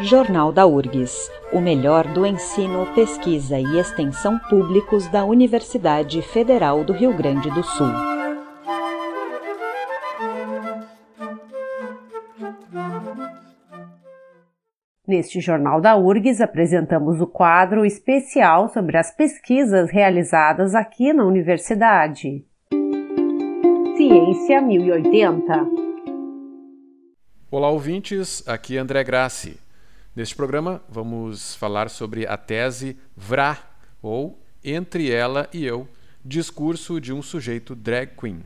Jornal da URGS, o melhor do ensino, pesquisa e extensão públicos da Universidade Federal do Rio Grande do Sul. Neste Jornal da URGS apresentamos o quadro especial sobre as pesquisas realizadas aqui na universidade. Ciência 1080 Olá, ouvintes, aqui é André Grassi. Neste programa, vamos falar sobre a tese VRA, ou Entre Ela e Eu, Discurso de um Sujeito Drag Queen.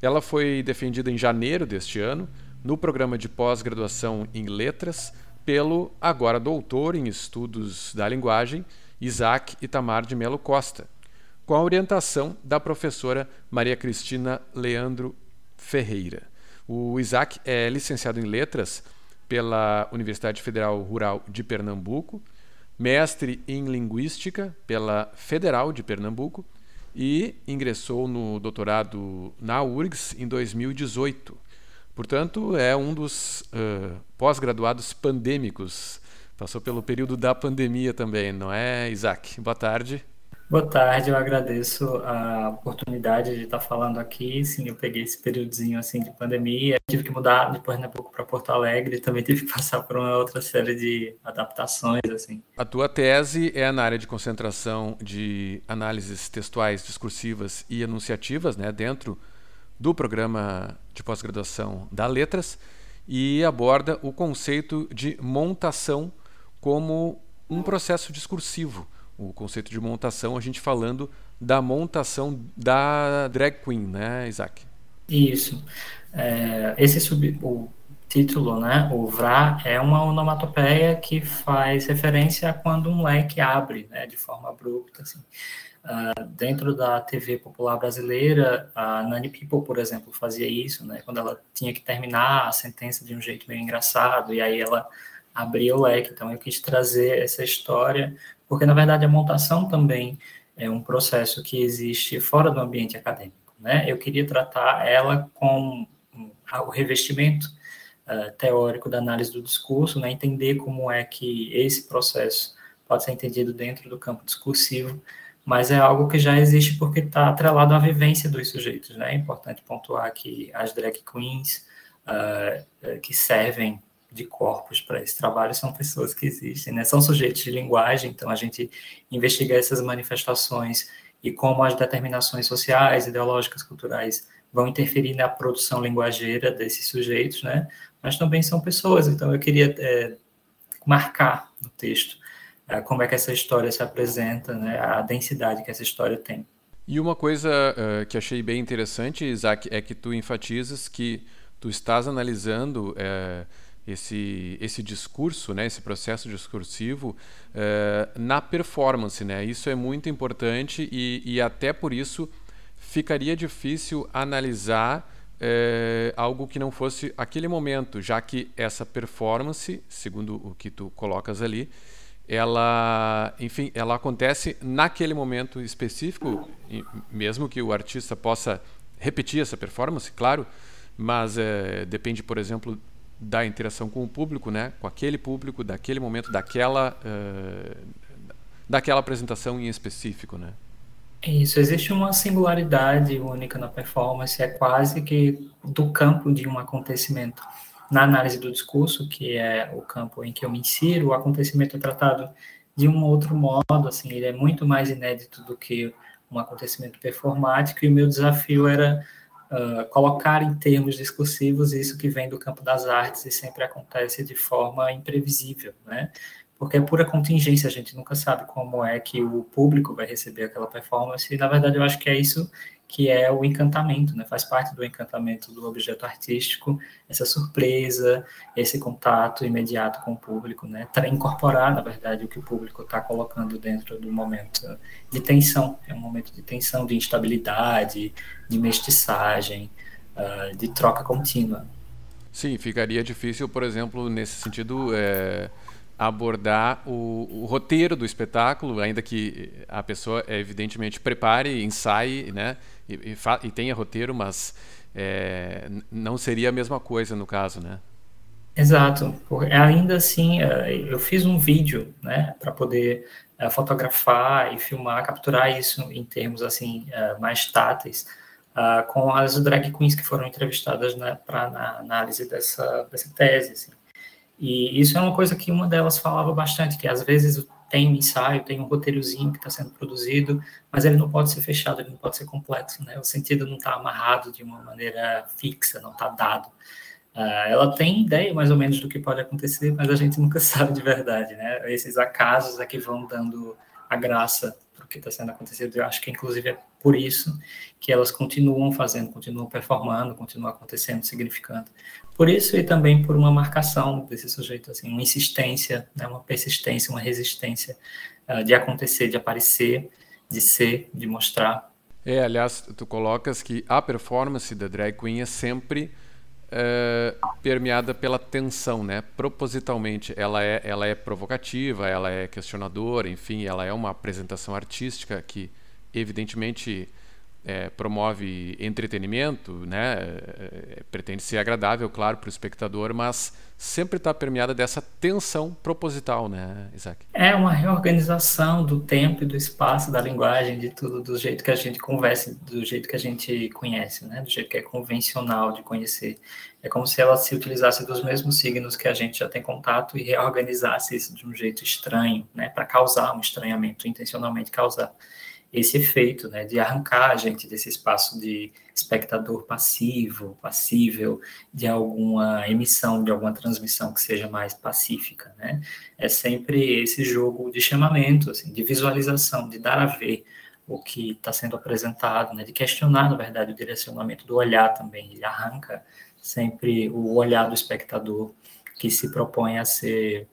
Ela foi defendida em janeiro deste ano, no programa de pós-graduação em Letras, pelo agora doutor em Estudos da Linguagem, Isaac Itamar de Melo Costa, com a orientação da professora Maria Cristina Leandro Ferreira. O Isaac é licenciado em Letras pela Universidade Federal Rural de Pernambuco, mestre em Linguística pela Federal de Pernambuco e ingressou no doutorado na URGS em 2018. Portanto, é um dos uh, pós-graduados pandêmicos. Passou pelo período da pandemia também, não é, Isaac? Boa tarde. Boa tarde, eu agradeço a oportunidade de estar falando aqui. Sim, eu peguei esse períodozinho assim de pandemia, tive que mudar de Pernambuco para Porto Alegre, também tive que passar por uma outra série de adaptações assim. A tua tese é na área de concentração de análises textuais, discursivas e enunciativas, né, dentro do programa de pós-graduação da Letras e aborda o conceito de montação como um processo discursivo o conceito de montação, a gente falando da montação da drag queen, né, Isaac? Isso. É, esse sub, o título, né, o VRA, é uma onomatopeia que faz referência a quando um leque abre, né, de forma abrupta, assim. Uh, dentro da TV popular brasileira, a Nani People, por exemplo, fazia isso, né, quando ela tinha que terminar a sentença de um jeito meio engraçado, e aí ela abria o leque. Então, eu quis trazer essa história porque na verdade a montação também é um processo que existe fora do ambiente acadêmico. Né? Eu queria tratar ela com o revestimento uh, teórico da análise do discurso, né? entender como é que esse processo pode ser entendido dentro do campo discursivo, mas é algo que já existe porque está atrelado à vivência dos sujeitos. Né? É importante pontuar que as drag queens uh, que servem de corpos para esse trabalho são pessoas que existem, né? São sujeitos de linguagem, então a gente investiga essas manifestações e como as determinações sociais, ideológicas, culturais vão interferir na produção linguageira desses sujeitos, né? Mas também são pessoas, então eu queria é, marcar no texto é, como é que essa história se apresenta, né? A densidade que essa história tem. E uma coisa uh, que achei bem interessante, Isaac, é que tu enfatizas que tu estás analisando uh, esse, esse discurso, né, esse processo discursivo uh, na performance. Né? Isso é muito importante e, e até por isso ficaria difícil analisar uh, algo que não fosse aquele momento, já que essa performance, segundo o que tu colocas ali, ela, enfim, ela acontece naquele momento específico, mesmo que o artista possa repetir essa performance, claro, mas é, depende, por exemplo, da interação com o público, né? com aquele público, daquele momento, daquela, uh, daquela apresentação em específico. Né? Isso, existe uma singularidade única na performance, é quase que do campo de um acontecimento. Na análise do discurso, que é o campo em que eu me insiro, o acontecimento é tratado de um outro modo, assim, ele é muito mais inédito do que um acontecimento performático, e o meu desafio era uh, colocar em termos discursivos isso que vem do campo das artes e sempre acontece de forma imprevisível, né? Porque é pura contingência, a gente nunca sabe como é que o público vai receber aquela performance, e na verdade eu acho que é isso que é o encantamento, né? Faz parte do encantamento do objeto artístico, essa surpresa, esse contato imediato com o público, né? incorporar, na verdade, o que o público está colocando dentro do momento de tensão, é um momento de tensão, de instabilidade, de mestiçagem, uh, de troca contínua. Sim, ficaria difícil, por exemplo, nesse sentido, é, abordar o, o, roteiro do espetáculo, ainda que a pessoa evidentemente prepare, ensaie, né, e, e, e tenha roteiro, mas é, não seria a mesma coisa no caso, né? Exato. Ainda assim, eh, eu fiz um vídeo, né, para poder eh, fotografar e filmar, capturar isso em termos assim mais táteis, com as drag queens que foram entrevistadas né, para análise dessa, dessa tese. Assim. E isso é uma coisa que uma delas falava bastante, que às vezes tem um ensaio, tem um roteirozinho que está sendo produzido, mas ele não pode ser fechado, ele não pode ser complexo, né? O sentido não está amarrado de uma maneira fixa, não está dado. Uh, ela tem ideia mais ou menos do que pode acontecer, mas a gente nunca sabe de verdade, né? Esses acasos é que vão dando a graça que está sendo acontecido. Eu acho que, inclusive, é por isso que elas continuam fazendo, continuam performando, continuam acontecendo, significando. Por isso e também por uma marcação desse sujeito, assim, uma insistência, né, uma persistência, uma resistência uh, de acontecer, de aparecer, de ser, de mostrar. É, aliás, tu colocas que a performance da drag queen é sempre é, permeada pela tensão, né? Propositalmente, ela é, ela é provocativa, ela é questionadora, enfim, ela é uma apresentação artística que, evidentemente, é, promove entretenimento, né? É, pretende ser agradável, claro, para o espectador, mas sempre está permeada dessa tensão proposital, né, Isaac? É uma reorganização do tempo e do espaço, da linguagem, de tudo, do jeito que a gente conversa, do jeito que a gente conhece, né? Do jeito que é convencional de conhecer. É como se ela se utilizasse dos mesmos signos que a gente já tem contato e reorganizasse isso de um jeito estranho, né? Para causar um estranhamento, intencionalmente causar esse efeito, né, de arrancar a gente desse espaço de espectador passivo, passível de alguma emissão, de alguma transmissão que seja mais pacífica, né? É sempre esse jogo de chamamento, assim, de visualização, de dar a ver o que está sendo apresentado, né? De questionar, na verdade, o direcionamento do olhar também. Ele arranca sempre o olhar do espectador que se propõe a ser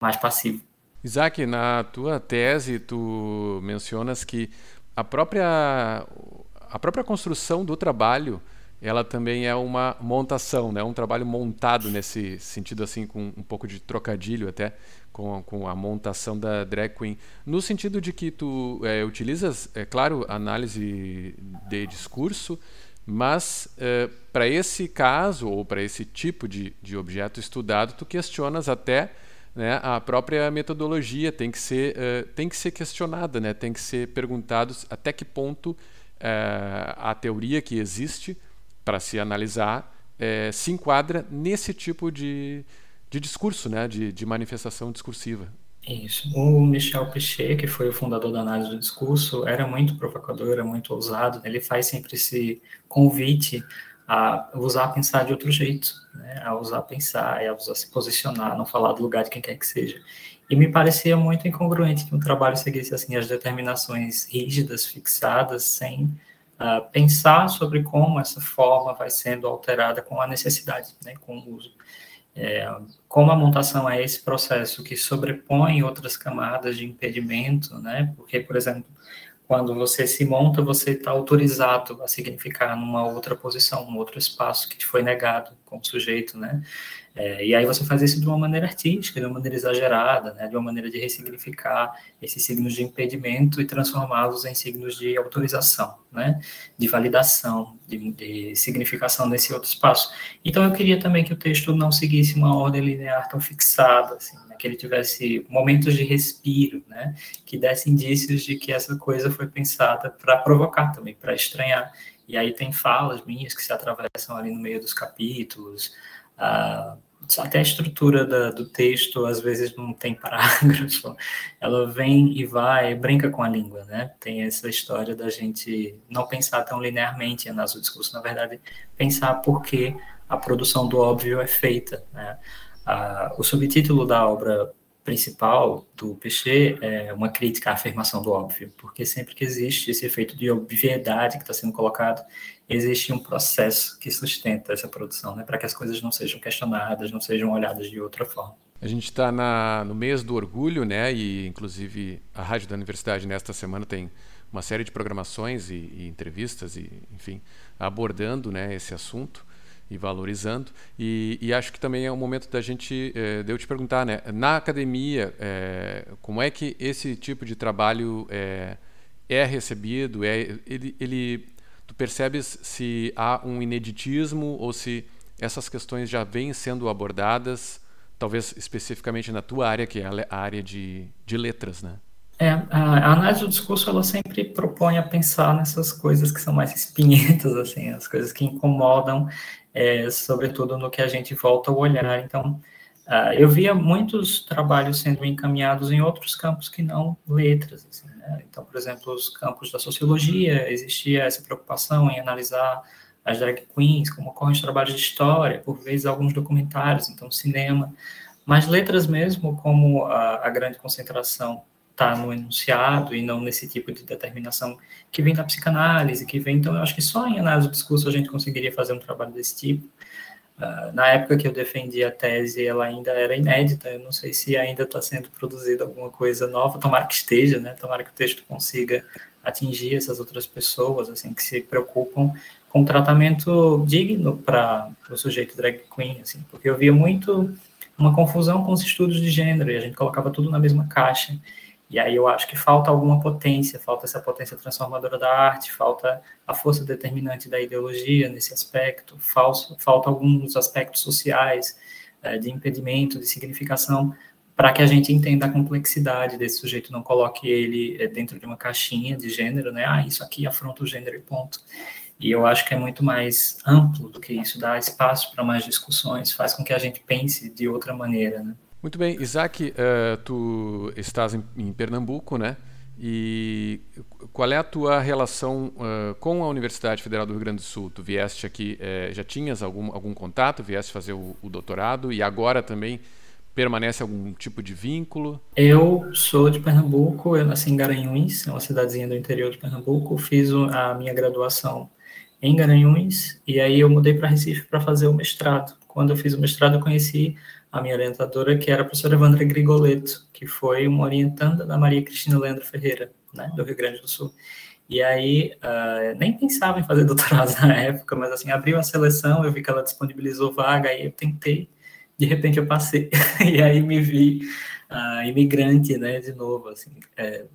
mais passivo. Isaac, na tua tese, tu mencionas que a própria, a própria construção do trabalho ela também é uma montação, né? um trabalho montado nesse sentido, assim, com um pouco de trocadilho até, com, com a montação da drag queen. No sentido de que tu é, utilizas, é claro, análise de discurso, mas é, para esse caso, ou para esse tipo de, de objeto estudado, tu questionas até né, a própria metodologia tem que ser, uh, tem que ser questionada, né, tem que ser perguntado até que ponto uh, a teoria que existe para se analisar uh, se enquadra nesse tipo de, de discurso, né, de, de manifestação discursiva. Isso. O Michel Pichet, que foi o fundador da análise do discurso, era muito provocador, era muito ousado. Ele faz sempre esse convite a usar pensar de outro jeito, né? a usar pensar, a usar se posicionar, não falar do lugar de quem quer que seja. E me parecia muito incongruente que um trabalho seguisse assim as determinações rígidas, fixadas, sem uh, pensar sobre como essa forma vai sendo alterada com a necessidade, né? com o uso. É, como a montação é esse processo que sobrepõe outras camadas de impedimento, né? Porque, por exemplo, quando você se monta, você está autorizado a significar numa outra posição, num outro espaço que te foi negado como sujeito, né? É, e aí você faz isso de uma maneira artística, de uma maneira exagerada, né? De uma maneira de ressignificar esses signos de impedimento e transformá-los em signos de autorização, né? De validação, de, de significação nesse outro espaço. Então eu queria também que o texto não seguisse uma ordem linear tão fixada, assim, que ele tivesse momentos de respiro, né? Que desse indícios de que essa coisa foi pensada para provocar também, para estranhar. E aí tem falas minhas que se atravessam ali no meio dos capítulos. Ah, até a estrutura da, do texto às vezes não tem parágrafo, ela vem e vai, brinca com a língua, né? Tem essa história da gente não pensar tão linearmente no discurso, na verdade, pensar por que a produção do óbvio é feita, né? Ah, o subtítulo da obra principal do Peixe é uma crítica à afirmação do óbvio, porque sempre que existe esse efeito de obviedade que está sendo colocado, existe um processo que sustenta essa produção, né, para que as coisas não sejam questionadas, não sejam olhadas de outra forma. A gente está no mês do orgulho, né? E inclusive a rádio da universidade nesta semana tem uma série de programações e, e entrevistas e, enfim, abordando, né, esse assunto e valorizando. E, e, acho que também é um momento da gente, é, de eu te perguntar, né, na academia, é, como é que esse tipo de trabalho é, é recebido? É, ele, ele, tu percebes se há um ineditismo ou se essas questões já vêm sendo abordadas, talvez especificamente na tua área, que é a área de, de letras, né? É, a análise do discurso ela sempre propõe a pensar nessas coisas que são mais espinhentas, assim, as coisas que incomodam, é, sobretudo no que a gente volta o olhar. Então, uh, eu via muitos trabalhos sendo encaminhados em outros campos que não letras. Assim, né? Então, por exemplo, os campos da sociologia, existia essa preocupação em analisar as drag queens, como ocorrem os trabalhos de história, por vezes alguns documentários, então cinema, mas letras mesmo, como a, a grande concentração está no enunciado e não nesse tipo de determinação que vem da psicanálise, que vem, então eu acho que só em análise do discurso a gente conseguiria fazer um trabalho desse tipo. Uh, na época que eu defendi a tese, ela ainda era inédita, eu não sei se ainda está sendo produzida alguma coisa nova, tomara que esteja, né, tomara que o texto consiga atingir essas outras pessoas, assim, que se preocupam com um tratamento digno para o sujeito drag queen, assim, porque eu via muito uma confusão com os estudos de gênero, e a gente colocava tudo na mesma caixa, e aí eu acho que falta alguma potência, falta essa potência transformadora da arte, falta a força determinante da ideologia nesse aspecto, falso, falta alguns aspectos sociais é, de impedimento, de significação, para que a gente entenda a complexidade desse sujeito, não coloque ele é, dentro de uma caixinha de gênero, né? Ah, isso aqui afronta o gênero e ponto. E eu acho que é muito mais amplo do que isso, dá espaço para mais discussões, faz com que a gente pense de outra maneira, né? Muito bem, Isaac, uh, tu estás em, em, Pernambuco, né? E qual é a tua relação uh, com a Universidade Federal do Rio Grande do Sul? Tu vieste aqui, uh, já tinhas algum, algum contato, vieste fazer o, o, doutorado e agora também permanece algum tipo de vínculo? Eu sou de Pernambuco, eu nasci em Garanhuns, é uma cidadezinha do interior de Pernambuco, fiz a minha graduação em Garanhuns e aí eu mudei para Recife para fazer o mestrado. Quando eu fiz o mestrado, eu conheci a minha orientadora, que era a professora Evandra Grigoleto, que foi uma orientanda da Maria Cristina Leandro Ferreira, né, do Rio Grande do Sul. E aí, uh, nem pensava em fazer doutorado na época, mas assim, abriu a seleção, eu vi que ela disponibilizou vaga, aí eu tentei, de repente eu passei, e aí me vi uh, imigrante, né, de novo, assim, é,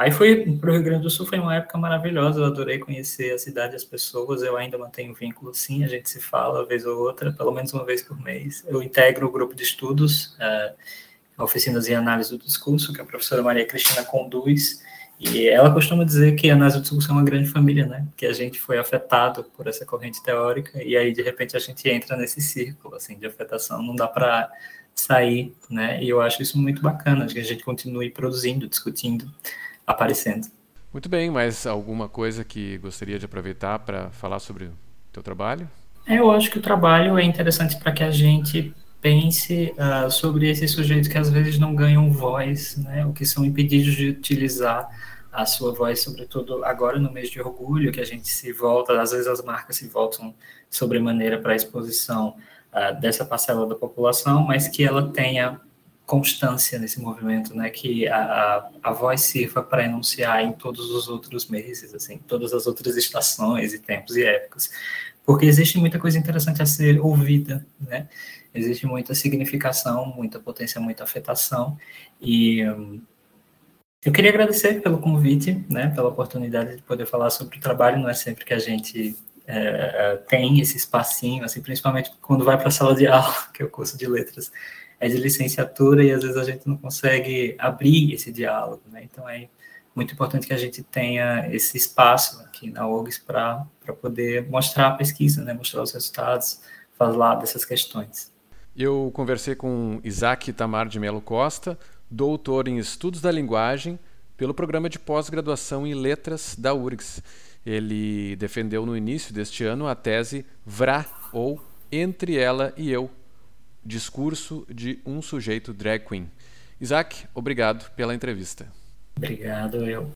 Aí foi para o Rio Grande do Sul, foi uma época maravilhosa, eu adorei conhecer a cidade as pessoas, eu ainda mantenho vínculo sim, a gente se fala vez ou outra, pelo menos uma vez por mês. Eu integro o grupo de estudos, uh, oficinas e análise do discurso, que a professora Maria Cristina conduz, e ela costuma dizer que a análise do discurso é uma grande família, né? Que a gente foi afetado por essa corrente teórica, e aí de repente a gente entra nesse círculo, assim, de afetação, não dá para sair, né? E eu acho isso muito bacana, que a gente continue produzindo, discutindo, aparecendo. Muito bem, mas alguma coisa que gostaria de aproveitar para falar sobre o teu trabalho? É, eu acho que o trabalho é interessante para que a gente pense uh, sobre esses sujeitos que às vezes não ganham voz, né, ou que são impedidos de utilizar a sua voz, sobretudo agora no mês de orgulho, que a gente se volta, às vezes as marcas se voltam sobremaneira para a exposição uh, dessa parcela da população, mas que ela tenha constância nesse movimento, né? Que a, a, a voz sirva para enunciar em todos os outros meses, assim, todas as outras estações e tempos e épocas, porque existe muita coisa interessante a ser ouvida, né? Existe muita significação, muita potência, muita afetação e um, eu queria agradecer pelo convite, né? Pela oportunidade de poder falar sobre o trabalho. Não é sempre que a gente é, tem esse espacinho, assim, principalmente quando vai para a sala de aula, que é o curso de letras é de licenciatura e às vezes a gente não consegue abrir esse diálogo, né? Então é muito importante que a gente tenha esse espaço aqui na OGS para poder mostrar a pesquisa, né? Mostrar os resultados, falar dessas questões. Eu conversei com Isaac Tamar de Melo Costa, doutor em Estudos da Linguagem, pelo programa de pós-graduação em Letras da URGS. Ele defendeu no início deste ano a tese VRA, ou Entre Ela e Eu, Discurso de um sujeito drag queen. Isaac, obrigado pela entrevista. Obrigado, eu.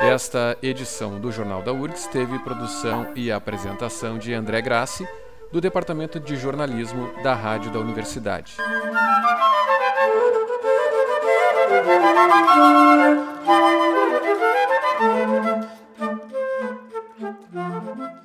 Esta edição do Jornal da URGS teve produção e apresentação de André Grassi, do Departamento de Jornalismo da Rádio da Universidade. Música